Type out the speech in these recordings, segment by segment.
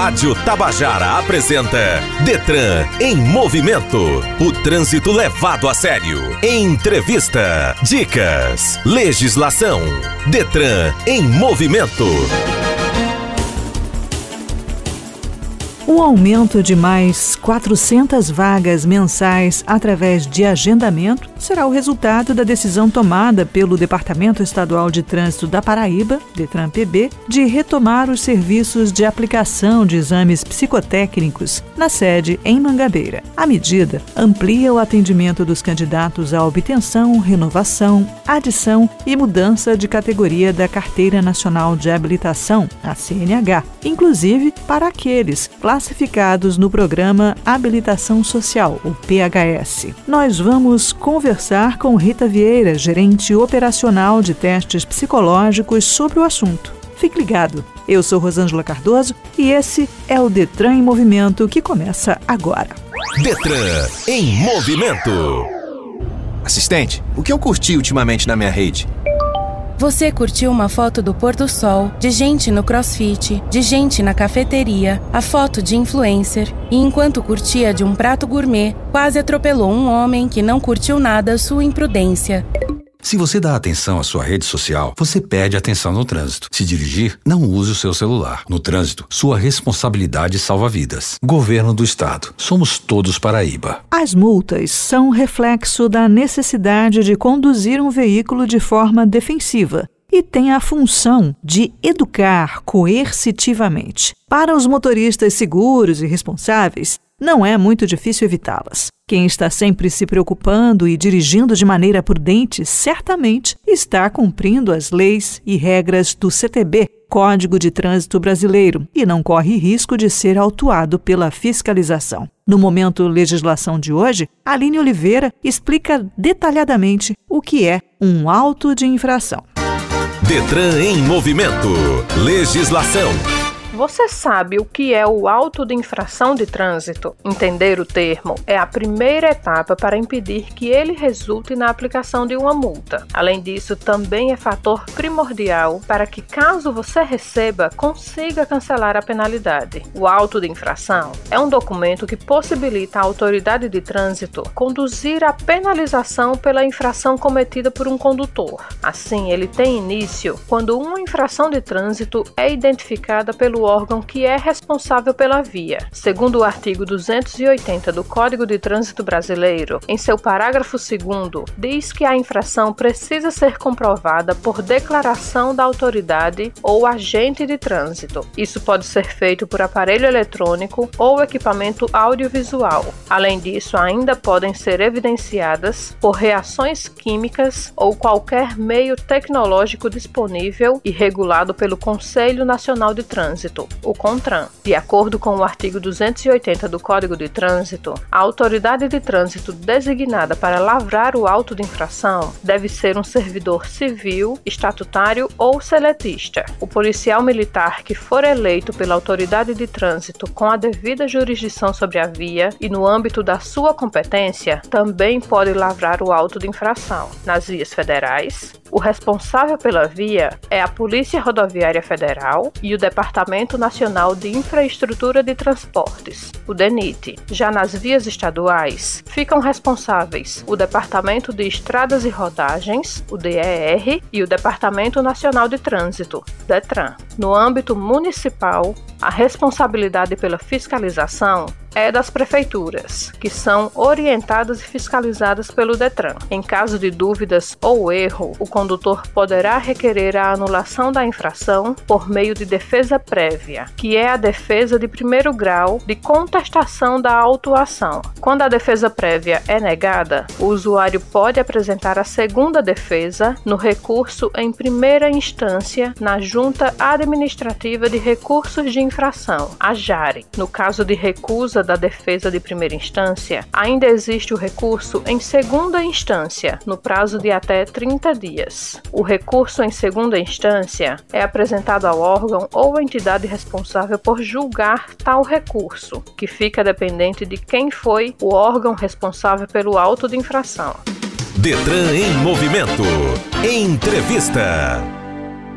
Rádio Tabajara apresenta Detran em movimento. O trânsito levado a sério. Entrevista, dicas, legislação. Detran em movimento. Um aumento de mais 400 vagas mensais através de agendamento será o resultado da decisão tomada pelo Departamento Estadual de Trânsito da Paraíba, Detran-PB, de retomar os serviços de aplicação de exames psicotécnicos na sede em Mangabeira. A medida amplia o atendimento dos candidatos à obtenção, renovação, adição e mudança de categoria da Carteira Nacional de Habilitação, a CNH, inclusive para aqueles classificados no programa Habilitação Social, o PHS. Nós vamos conversar com Rita Vieira, gerente operacional de testes psicológicos, sobre o assunto. Fique ligado. Eu sou Rosângela Cardoso e esse é o Detran em Movimento que começa agora. Detran em movimento. Assistente, o que eu curti ultimamente na minha rede? Você curtiu uma foto do pôr do sol, de gente no crossfit, de gente na cafeteria, a foto de influencer, e enquanto curtia de um prato gourmet, quase atropelou um homem que não curtiu nada sua imprudência. Se você dá atenção à sua rede social, você perde atenção no trânsito. Se dirigir, não use o seu celular. No trânsito, sua responsabilidade salva vidas. Governo do Estado. Somos todos Paraíba. As multas são reflexo da necessidade de conduzir um veículo de forma defensiva e têm a função de educar coercitivamente. Para os motoristas seguros e responsáveis, não é muito difícil evitá-las. Quem está sempre se preocupando e dirigindo de maneira prudente certamente está cumprindo as leis e regras do CTB, Código de Trânsito Brasileiro, e não corre risco de ser autuado pela fiscalização. No momento legislação de hoje, Aline Oliveira explica detalhadamente o que é um auto de infração. Detran em movimento. Legislação. Você sabe o que é o auto de infração de trânsito? Entender o termo é a primeira etapa para impedir que ele resulte na aplicação de uma multa. Além disso, também é fator primordial para que, caso você receba, consiga cancelar a penalidade. O auto de infração é um documento que possibilita à autoridade de trânsito conduzir a penalização pela infração cometida por um condutor. Assim, ele tem início quando uma infração de trânsito é identificada pelo órgão que é responsável pela via. Segundo o artigo 280 do Código de Trânsito Brasileiro, em seu parágrafo 2, diz que a infração precisa ser comprovada por declaração da autoridade ou agente de trânsito. Isso pode ser feito por aparelho eletrônico ou equipamento audiovisual. Além disso, ainda podem ser evidenciadas por reações químicas ou qualquer meio tecnológico disponível e regulado pelo Conselho Nacional de Trânsito Trânsito, o CONTRAN. De acordo com o artigo 280 do Código de Trânsito, a autoridade de trânsito designada para lavrar o auto de infração deve ser um servidor civil, estatutário ou seletista. O policial militar que for eleito pela autoridade de trânsito com a devida jurisdição sobre a via e no âmbito da sua competência também pode lavrar o auto de infração. Nas vias federais, o responsável pela via é a Polícia Rodoviária Federal e o Departamento Nacional de Infraestrutura de Transportes, o DENIT. Já nas vias estaduais, ficam responsáveis o Departamento de Estradas e Rodagens, o DER, e o Departamento Nacional de Trânsito, DETRAN. No âmbito municipal, a responsabilidade pela fiscalização é das prefeituras, que são orientadas e fiscalizadas pelo Detran. Em caso de dúvidas ou erro, o condutor poderá requerer a anulação da infração por meio de defesa prévia, que é a defesa de primeiro grau de contestação da autuação. Quando a defesa prévia é negada, o usuário pode apresentar a segunda defesa no recurso em primeira instância na Junta Administrativa de Recursos de Infração, a JARE. No caso de recusa da defesa de primeira instância, ainda existe o recurso em segunda instância, no prazo de até 30 dias. O recurso em segunda instância é apresentado ao órgão ou entidade responsável por julgar tal recurso, que fica dependente de quem foi o órgão responsável pelo auto de infração. Detran em movimento. Entrevista.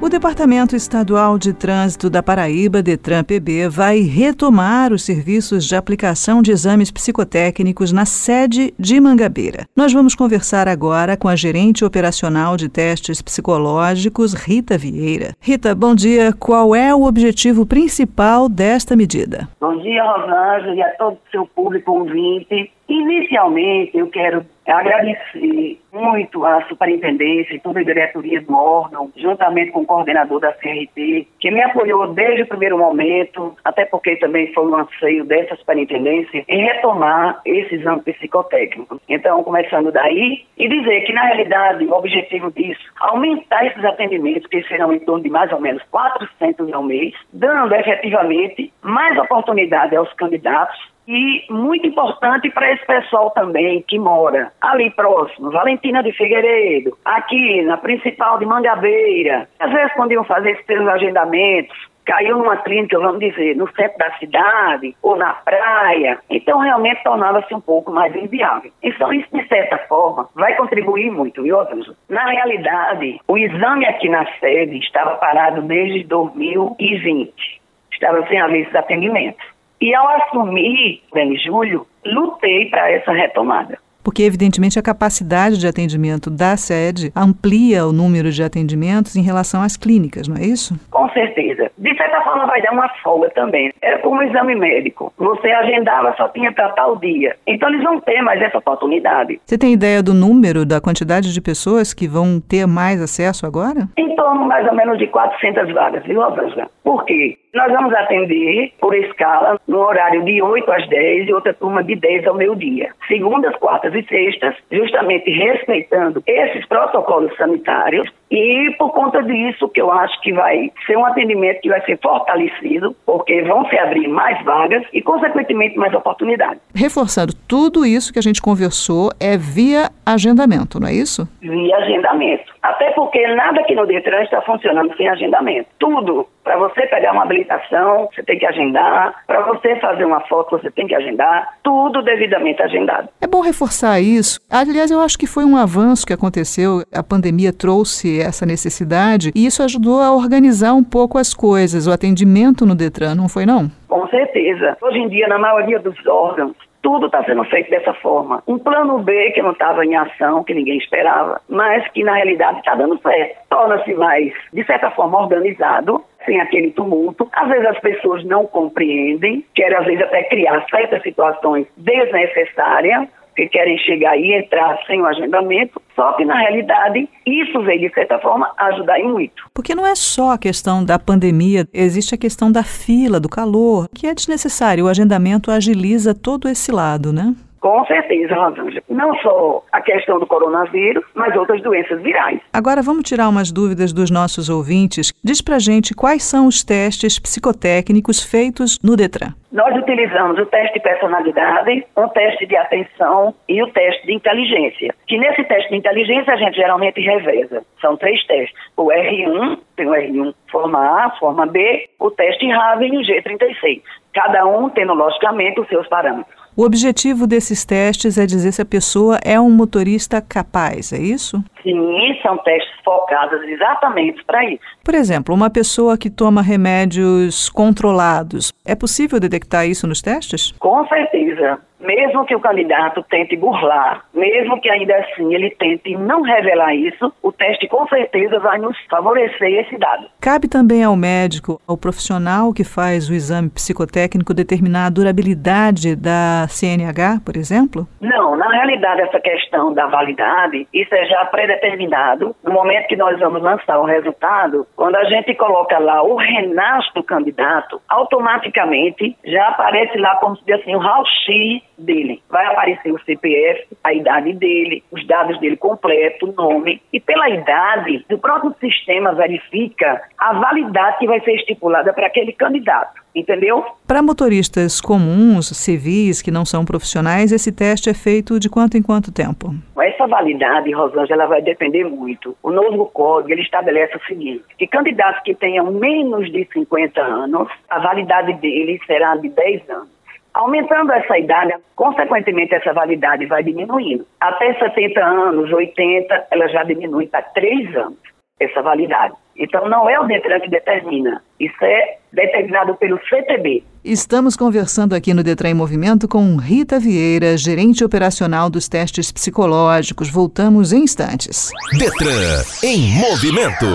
O Departamento Estadual de Trânsito da Paraíba, Detran-PB, vai retomar os serviços de aplicação de exames psicotécnicos na sede de Mangabeira. Nós vamos conversar agora com a gerente operacional de testes psicológicos, Rita Vieira. Rita, bom dia. Qual é o objetivo principal desta medida? Bom dia, Rosângela, e a todo o seu público ouvinte. Inicialmente, eu quero agradecer muito à superintendência e toda a diretoria do órgão, juntamente com o coordenador da CRT, que me apoiou desde o primeiro momento, até porque também foi um anseio dessa superintendência, em retomar esse exame psicotécnico. Então, começando daí, e dizer que, na realidade, o objetivo disso, aumentar esses atendimentos, que serão em torno de mais ou menos 400 ao mês, dando efetivamente mais oportunidade aos candidatos e muito importante para esse pessoal também que mora ali próximo, Valentina de Figueiredo, aqui na principal de Mangabeira. Às vezes, quando iam fazer esses seus agendamentos, caiu numa clínica, vamos dizer, no centro da cidade ou na praia, então realmente tornava-se um pouco mais inviável. Então isso, de certa forma, vai contribuir muito, viu, Ângelo? Na realidade, o exame aqui na sede estava parado desde 2020. Estava sem haver esses atendimentos. E ao assumir em julho, lutei para essa retomada. Porque, evidentemente, a capacidade de atendimento da sede amplia o número de atendimentos em relação às clínicas, não é isso? Com certeza. De certa forma, vai dar uma folga também. Era como um exame médico. Você agendava, só tinha para tal dia. Então, eles vão ter mais essa oportunidade. Você tem ideia do número, da quantidade de pessoas que vão ter mais acesso agora? Em torno, mais ou menos, de 400 vagas, viu, Rosângela? Por quê? Nós vamos atender por escala no horário de 8 às 10 e outra turma de 10 ao meio-dia. Segundas, quartas e sextas, justamente respeitando esses protocolos sanitários e por conta disso que eu acho que vai ser um atendimento que vai ser fortalecido, porque vão se abrir mais vagas e, consequentemente, mais oportunidades. Reforçando, tudo isso que a gente conversou é via agendamento, não é isso? Via agendamento. Até porque nada aqui no Detran está funcionando sem agendamento. Tudo para você pegar uma habilitação, você tem que agendar. Para você fazer uma foto, você tem que agendar. Tudo devidamente agendado. É bom reforçar isso. Aliás, eu acho que foi um avanço que aconteceu. A pandemia trouxe essa necessidade e isso ajudou a organizar um pouco as coisas, o atendimento no Detran, não foi não? Com certeza. Hoje em dia, na maioria dos órgãos, tudo está sendo feito dessa forma. Um plano B que não estava em ação, que ninguém esperava, mas que na realidade está dando certo. Torna-se mais, de certa forma, organizado, sem aquele tumulto. Às vezes as pessoas não compreendem, querem às vezes até criar certas situações desnecessárias, que querem chegar e entrar sem o agendamento, só que na realidade isso veio de certa forma ajudar muito. Porque não é só a questão da pandemia, existe a questão da fila, do calor, que é desnecessário. O agendamento agiliza todo esse lado, né? Com certeza, Rosângela. Não só a questão do coronavírus, mas outras doenças virais. Agora vamos tirar umas dúvidas dos nossos ouvintes. Diz pra gente quais são os testes psicotécnicos feitos no Detran. Nós utilizamos o teste de personalidade, o teste de atenção e o teste de inteligência. Que nesse teste de inteligência a gente geralmente reveza. São três testes. O R1, tem o R1 forma A, forma B, o teste Raven e o G36. Cada um tendo, logicamente, os seus parâmetros. O objetivo desses testes é dizer se a pessoa é um motorista capaz, é isso? Sim, são testes focados exatamente para isso. Por exemplo, uma pessoa que toma remédios controlados, é possível detectar isso nos testes? Com certeza mesmo que o candidato tente burlar, mesmo que ainda assim ele tente não revelar isso, o teste com certeza vai nos favorecer esse dado. Cabe também ao médico, ao profissional que faz o exame psicotécnico, determinar a durabilidade da CNH, por exemplo? Não, na realidade, essa questão da validade, isso é já predeterminado. No momento que nós vamos lançar o resultado, quando a gente coloca lá o renastro do candidato, automaticamente já aparece lá como se fosse assim, um raio-x dele. Vai aparecer o CPF, a idade dele, os dados dele completo, o nome. E pela idade, o próprio sistema verifica a validade que vai ser estipulada para aquele candidato. Entendeu? Para motoristas comuns, civis, que não são profissionais, esse teste é feito de quanto em quanto tempo? Essa validade, Rosângela, vai depender muito. O novo código ele estabelece o seguinte: que candidatos que tenham menos de 50 anos, a validade deles será de 10 anos. Aumentando essa idade, consequentemente essa validade vai diminuindo. Até 70 anos, 80, ela já diminui para 3 anos, essa validade. Então não é o Detran que determina, isso é determinado pelo CTB. Estamos conversando aqui no Detran em Movimento com Rita Vieira, gerente operacional dos testes psicológicos. Voltamos em instantes. Detran em movimento.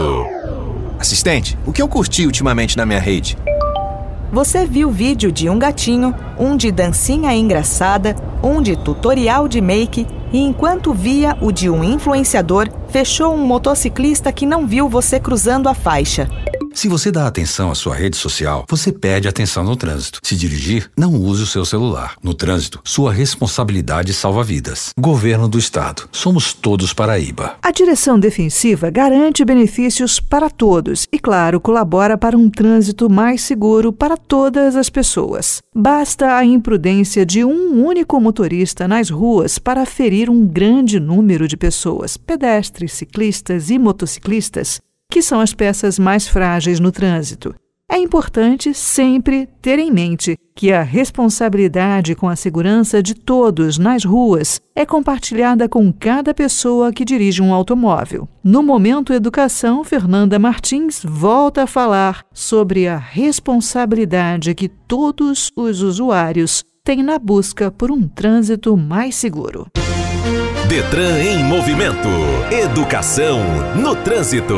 Assistente, o que eu curti ultimamente na minha rede? Você viu vídeo de um gatinho, um de dancinha engraçada, um de tutorial de make e enquanto via o de um influenciador, fechou um motociclista que não viu você cruzando a faixa. Se você dá atenção à sua rede social, você perde atenção no trânsito. Se dirigir, não use o seu celular. No trânsito, sua responsabilidade salva vidas. Governo do Estado. Somos todos Paraíba. A direção defensiva garante benefícios para todos e, claro, colabora para um trânsito mais seguro para todas as pessoas. Basta a imprudência de um único motorista nas ruas para ferir um grande número de pessoas, pedestres, ciclistas e motociclistas que são as peças mais frágeis no trânsito. É importante sempre ter em mente que a responsabilidade com a segurança de todos nas ruas é compartilhada com cada pessoa que dirige um automóvel. No Momento Educação, Fernanda Martins volta a falar sobre a responsabilidade que todos os usuários têm na busca por um trânsito mais seguro. Detran em movimento. Educação no trânsito.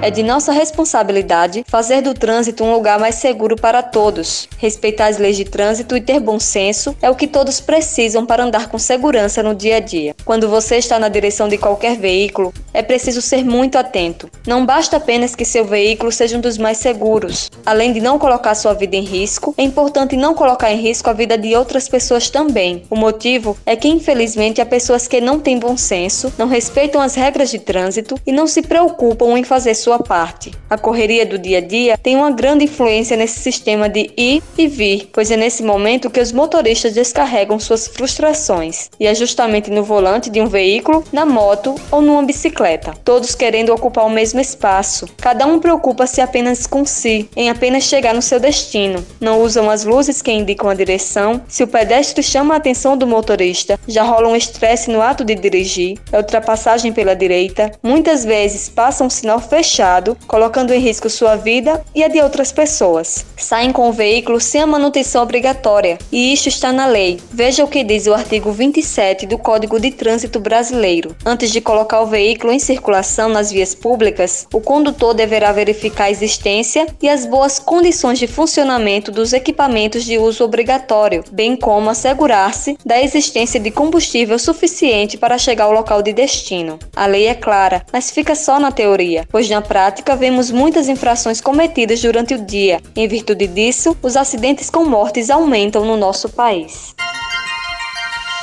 É de nossa responsabilidade fazer do trânsito um lugar mais seguro para todos. Respeitar as leis de trânsito e ter bom senso é o que todos precisam para andar com segurança no dia a dia. Quando você está na direção de qualquer veículo, é preciso ser muito atento. Não basta apenas que seu veículo seja um dos mais seguros. Além de não colocar sua vida em risco, é importante não colocar em risco a vida de outras pessoas também. O motivo é que, infelizmente, há pessoas que não têm bom senso, não respeitam as regras de trânsito e não se preocupam em fazer sua sua parte. A correria do dia a dia tem uma grande influência nesse sistema de ir e vir, pois é nesse momento que os motoristas descarregam suas frustrações. E é justamente no volante de um veículo, na moto ou numa bicicleta, todos querendo ocupar o mesmo espaço. Cada um preocupa-se apenas com si, em apenas chegar no seu destino. Não usam as luzes que indicam a direção. Se o pedestre chama a atenção do motorista, já rola um estresse no ato de dirigir, é ultrapassagem pela direita. Muitas vezes passa um sinal fechado fechado, colocando em risco sua vida e a de outras pessoas. Saem com o veículo sem a manutenção obrigatória, e isto está na lei. Veja o que diz o artigo 27 do Código de Trânsito Brasileiro. Antes de colocar o veículo em circulação nas vias públicas, o condutor deverá verificar a existência e as boas condições de funcionamento dos equipamentos de uso obrigatório, bem como assegurar-se da existência de combustível suficiente para chegar ao local de destino. A lei é clara, mas fica só na teoria, pois na prática, vemos muitas infrações cometidas durante o dia. Em virtude disso, os acidentes com mortes aumentam no nosso país.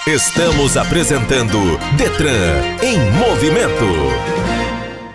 Estamos apresentando Detran em movimento.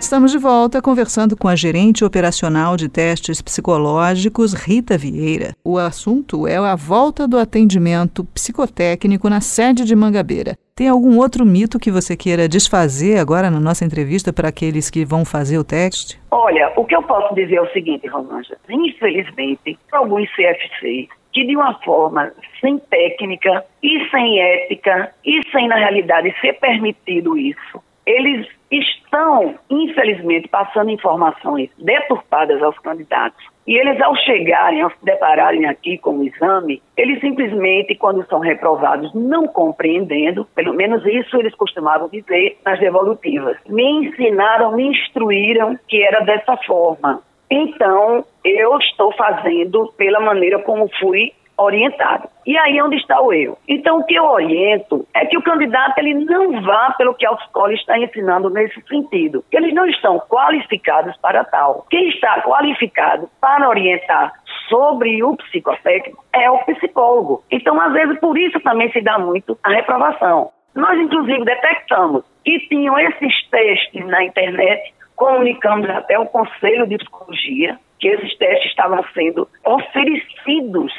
Estamos de volta conversando com a gerente operacional de testes psicológicos, Rita Vieira. O assunto é a volta do atendimento psicotécnico na sede de Mangabeira. Tem algum outro mito que você queira desfazer agora na nossa entrevista para aqueles que vão fazer o teste? Olha, o que eu posso dizer é o seguinte, Rosângela. Infelizmente, alguns CFC que de uma forma sem técnica e sem ética e sem na realidade ser permitido isso, eles estão, infelizmente, passando informações deturpadas aos candidatos. E eles, ao chegarem, ao se depararem aqui com o exame, eles simplesmente, quando são reprovados, não compreendendo, pelo menos isso eles costumavam dizer nas devolutivas, me ensinaram, me instruíram que era dessa forma. Então, eu estou fazendo pela maneira como fui orientado. E aí onde está o erro. Então, o que eu oriento é que o candidato ele não vá pelo que a autoescola está ensinando nesse sentido. Eles não estão qualificados para tal. Quem está qualificado para orientar sobre o psicotécnico é o psicólogo. Então, às vezes, por isso também se dá muito a reprovação. Nós, inclusive, detectamos que tinham esses testes na internet, comunicamos até o Conselho de Psicologia que esses testes estavam sendo oferecidos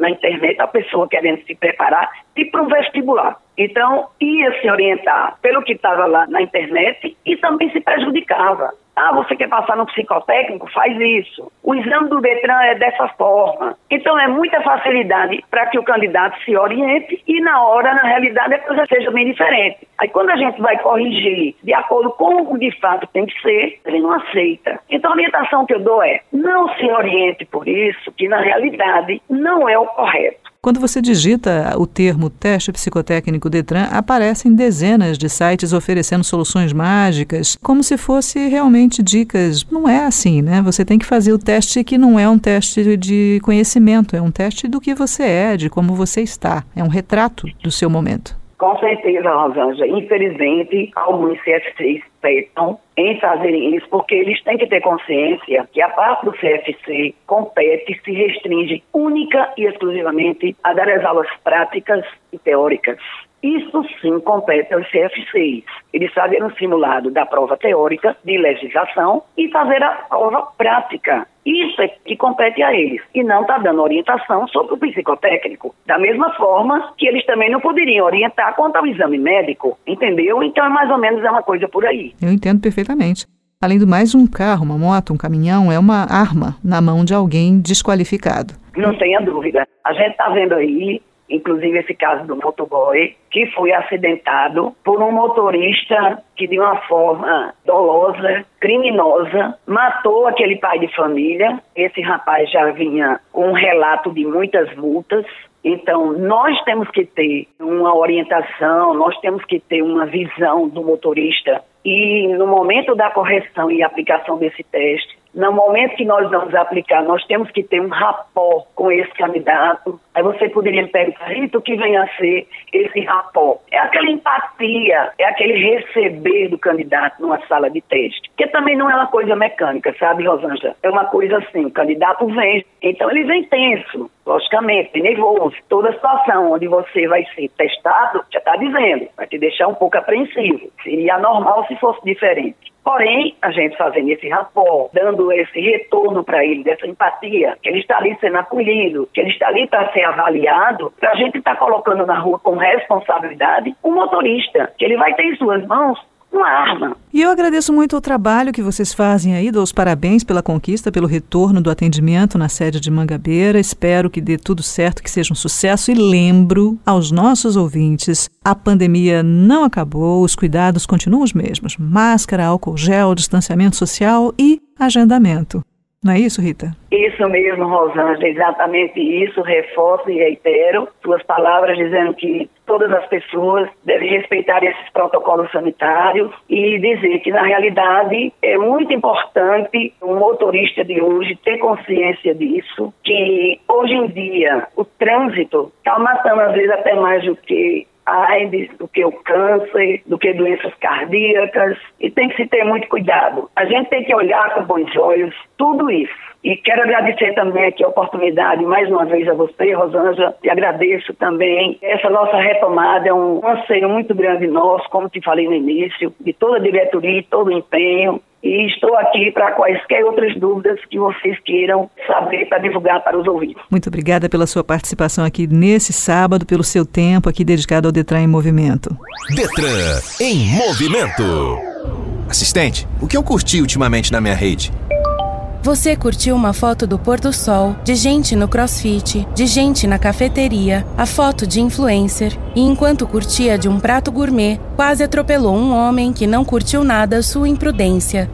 na internet, a pessoa querendo se preparar e para um vestibular. Então, ia se orientar pelo que estava lá na internet e também se prejudicava. Ah, você quer passar no psicotécnico? Faz isso. O exame do Detran é dessa forma. Então é muita facilidade para que o candidato se oriente e na hora, na realidade, a coisa seja bem diferente. Aí quando a gente vai corrigir de acordo com o de fato tem que ser, ele não aceita. Então a orientação que eu dou é, não se oriente por isso, que na realidade não é o correto. Quando você digita o termo teste psicotécnico Detran, aparecem dezenas de sites oferecendo soluções mágicas, como se fosse realmente dicas. Não é assim, né? Você tem que fazer o teste que não é um teste de conhecimento, é um teste do que você é, de como você está. É um retrato do seu momento. Com certeza, Rosângela. Infelizmente, alguns CFCs petam em fazerem isso, porque eles têm que ter consciência que a parte do CFC compete, se restringe única e exclusivamente a dar as aulas práticas e teóricas. Isso sim compete aos CFCs. Eles fazem um simulado da prova teórica de legislação e fazer a prova prática. Isso é que compete a eles. E não está dando orientação sobre o psicotécnico. Da mesma forma que eles também não poderiam orientar quanto ao exame médico. Entendeu? Então, é mais ou menos é uma coisa por aí. Eu entendo perfeitamente. Além do mais, um carro, uma moto, um caminhão é uma arma na mão de alguém desqualificado. Não tenha dúvida. A gente está vendo aí inclusive esse caso do motoboy, que foi acidentado por um motorista que de uma forma dolosa, criminosa, matou aquele pai de família. Esse rapaz já vinha com um relato de muitas multas. Então, nós temos que ter uma orientação, nós temos que ter uma visão do motorista e no momento da correção e aplicação desse teste, no momento que nós vamos aplicar, nós temos que ter um rapó com esse candidato. Aí você poderia me perguntar, Rita, o que vem a ser esse rapó? É aquela empatia, é aquele receber do candidato numa sala de teste. Que também não é uma coisa mecânica, sabe, Rosângela? É uma coisa assim, o candidato vem, então ele vem tenso, logicamente, nervoso. Toda situação onde você vai ser testado, já está dizendo, vai te deixar um pouco apreensivo. Seria normal se fosse diferente. Porém, a gente fazendo esse rapport, dando esse retorno para ele, dessa empatia, que ele está ali sendo acolhido, que ele está ali para ser avaliado, a gente está colocando na rua com responsabilidade o um motorista, que ele vai ter em suas mãos uma arma. E eu agradeço muito o trabalho que vocês fazem aí, dou os parabéns pela conquista, pelo retorno do atendimento na sede de Mangabeira. Espero que dê tudo certo, que seja um sucesso e lembro aos nossos ouvintes, a pandemia não acabou, os cuidados continuam os mesmos: máscara, álcool gel, distanciamento social e agendamento. Não é isso, Rita? Isso mesmo, Rosângela, exatamente isso. Reforço e reitero suas palavras dizendo que todas as pessoas devem respeitar esses protocolos sanitários e dizer que, na realidade, é muito importante o motorista de hoje ter consciência disso, que hoje em dia o trânsito está matando, às vezes, até mais do que AIDS, do que o câncer, do que doenças cardíacas, e tem que se ter muito cuidado. A gente tem que olhar com bons olhos tudo isso. E quero agradecer também aqui a oportunidade, mais uma vez a você, Rosângela, e agradeço também. Essa nossa retomada é um anseio muito grande nosso, como te falei no início, de toda a diretoria, todo o empenho, e estou aqui para quaisquer outras dúvidas que vocês queiram saber para divulgar para os ouvintes. Muito obrigada pela sua participação aqui nesse sábado, pelo seu tempo aqui dedicado ao Detran em Movimento. Detran em Movimento. Assistente, o que eu curti ultimamente na minha rede? Você curtiu uma foto do pôr do sol, de gente no crossfit, de gente na cafeteria, a foto de influencer, e enquanto curtia de um prato gourmet, quase atropelou um homem que não curtiu nada sua imprudência.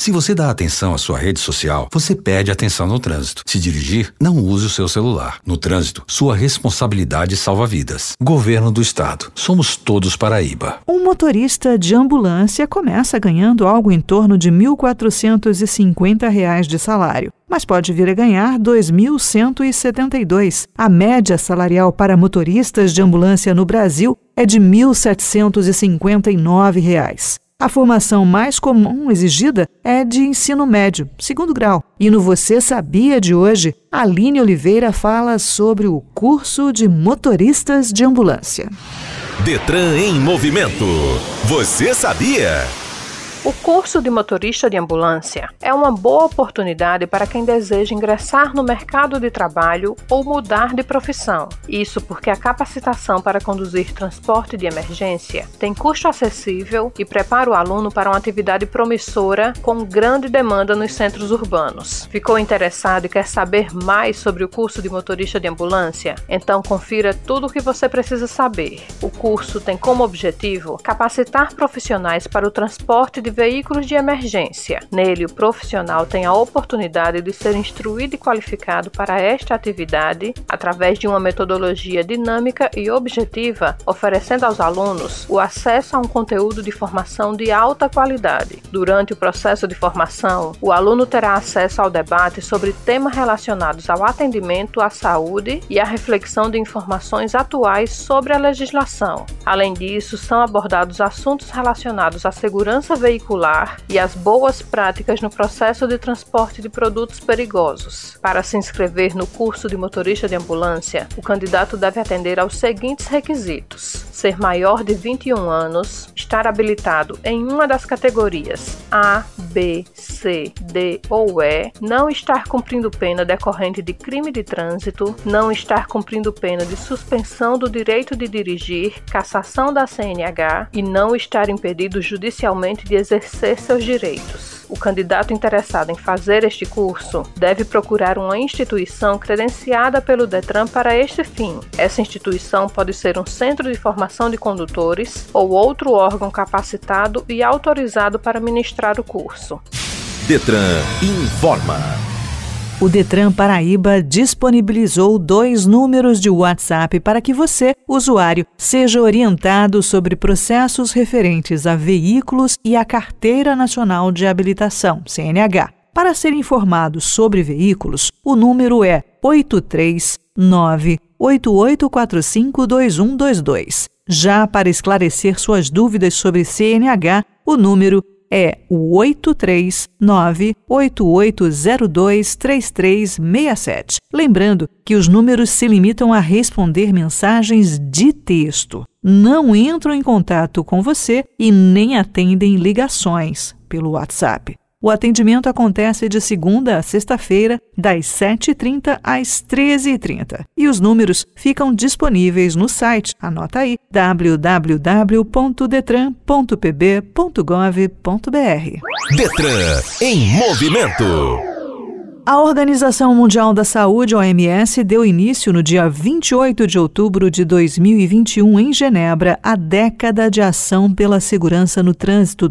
Se você dá atenção à sua rede social, você perde atenção no trânsito. Se dirigir, não use o seu celular. No trânsito, sua responsabilidade salva vidas. Governo do Estado. Somos todos Paraíba. Um motorista de ambulância começa ganhando algo em torno de R$ 1.450 de salário mas pode vir a ganhar R$ 2.172. A média salarial para motoristas de ambulância no Brasil é de R$ 1.759. A formação mais comum exigida é de ensino médio, segundo grau. E no Você Sabia de hoje, Aline Oliveira fala sobre o curso de motoristas de ambulância. Detran em movimento. Você sabia? O curso de motorista de ambulância é uma boa oportunidade para quem deseja ingressar no mercado de trabalho ou mudar de profissão. Isso porque a capacitação para conduzir transporte de emergência tem custo acessível e prepara o aluno para uma atividade promissora com grande demanda nos centros urbanos. Ficou interessado e quer saber mais sobre o curso de motorista de ambulância? Então confira tudo o que você precisa saber. O curso tem como objetivo capacitar profissionais para o transporte de de veículos de emergência. Nele, o profissional tem a oportunidade de ser instruído e qualificado para esta atividade através de uma metodologia dinâmica e objetiva, oferecendo aos alunos o acesso a um conteúdo de formação de alta qualidade. Durante o processo de formação, o aluno terá acesso ao debate sobre temas relacionados ao atendimento à saúde e à reflexão de informações atuais sobre a legislação. Além disso, são abordados assuntos relacionados à segurança veicular veicular e as boas práticas no processo de transporte de produtos perigosos. Para se inscrever no curso de motorista de ambulância, o candidato deve atender aos seguintes requisitos: ser maior de 21 anos, estar habilitado em uma das categorias A, B, C, D ou E, não estar cumprindo pena decorrente de crime de trânsito, não estar cumprindo pena de suspensão do direito de dirigir, cassação da CNH e não estar impedido judicialmente de exercer seus direitos. O candidato interessado em fazer este curso deve procurar uma instituição credenciada pelo Detran para este fim. Essa instituição pode ser um centro de formação de condutores ou outro órgão capacitado e autorizado para ministrar o curso. Detran informa. O Detran Paraíba disponibilizou dois números de WhatsApp para que você, usuário, seja orientado sobre processos referentes a veículos e a Carteira Nacional de Habilitação, CNH. Para ser informado sobre veículos, o número é 839-8845-2122. Já para esclarecer suas dúvidas sobre CNH, o número é o 839-8802-3367. Lembrando que os números se limitam a responder mensagens de texto. Não entram em contato com você e nem atendem ligações pelo WhatsApp. O atendimento acontece de segunda a sexta-feira, das 7h30 às 13h30. E os números ficam disponíveis no site, anota aí, www.detran.pb.gov.br. Detran em movimento. A Organização Mundial da Saúde, OMS, deu início no dia 28 de outubro de 2021 em Genebra a década de ação pela segurança no trânsito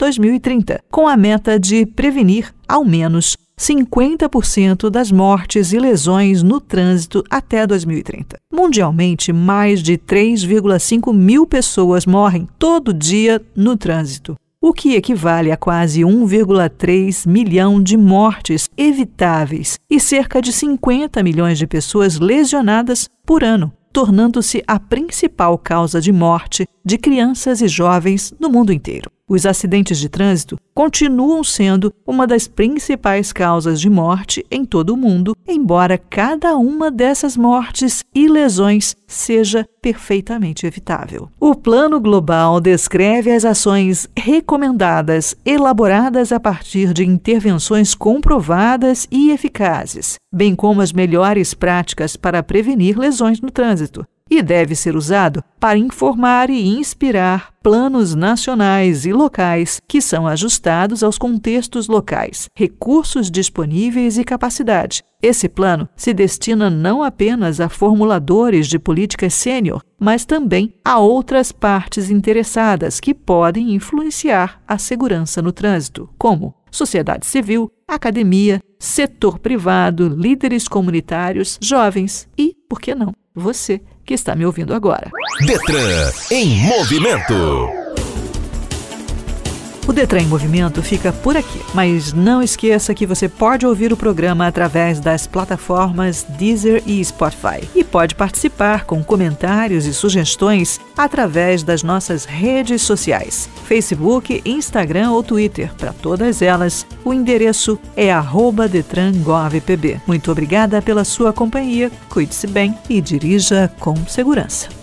2021-2030, com a meta de prevenir ao menos 50% das mortes e lesões no trânsito até 2030. Mundialmente, mais de 3,5 mil pessoas morrem todo dia no trânsito o que equivale a quase 1,3 milhão de mortes evitáveis e cerca de 50 milhões de pessoas lesionadas por ano, tornando-se a principal causa de morte de crianças e jovens no mundo inteiro. Os acidentes de trânsito continuam sendo uma das principais causas de morte em todo o mundo, embora cada uma dessas mortes e lesões seja perfeitamente evitável. O Plano Global descreve as ações recomendadas, elaboradas a partir de intervenções comprovadas e eficazes, bem como as melhores práticas para prevenir lesões no trânsito, e deve ser usado para informar e inspirar planos nacionais e locais que são ajustados aos contextos locais, recursos disponíveis e capacidade. Esse plano se destina não apenas a formuladores de políticas sênior, mas também a outras partes interessadas que podem influenciar a segurança no trânsito, como sociedade civil, academia, setor privado, líderes comunitários, jovens e, por que não, você que está me ouvindo agora. Detran em movimento. O Detran em Movimento fica por aqui, mas não esqueça que você pode ouvir o programa através das plataformas Deezer e Spotify e pode participar com comentários e sugestões através das nossas redes sociais, Facebook, Instagram ou Twitter. Para todas elas, o endereço é @detrangovpb. Muito obrigada pela sua companhia, cuide-se bem e dirija com segurança.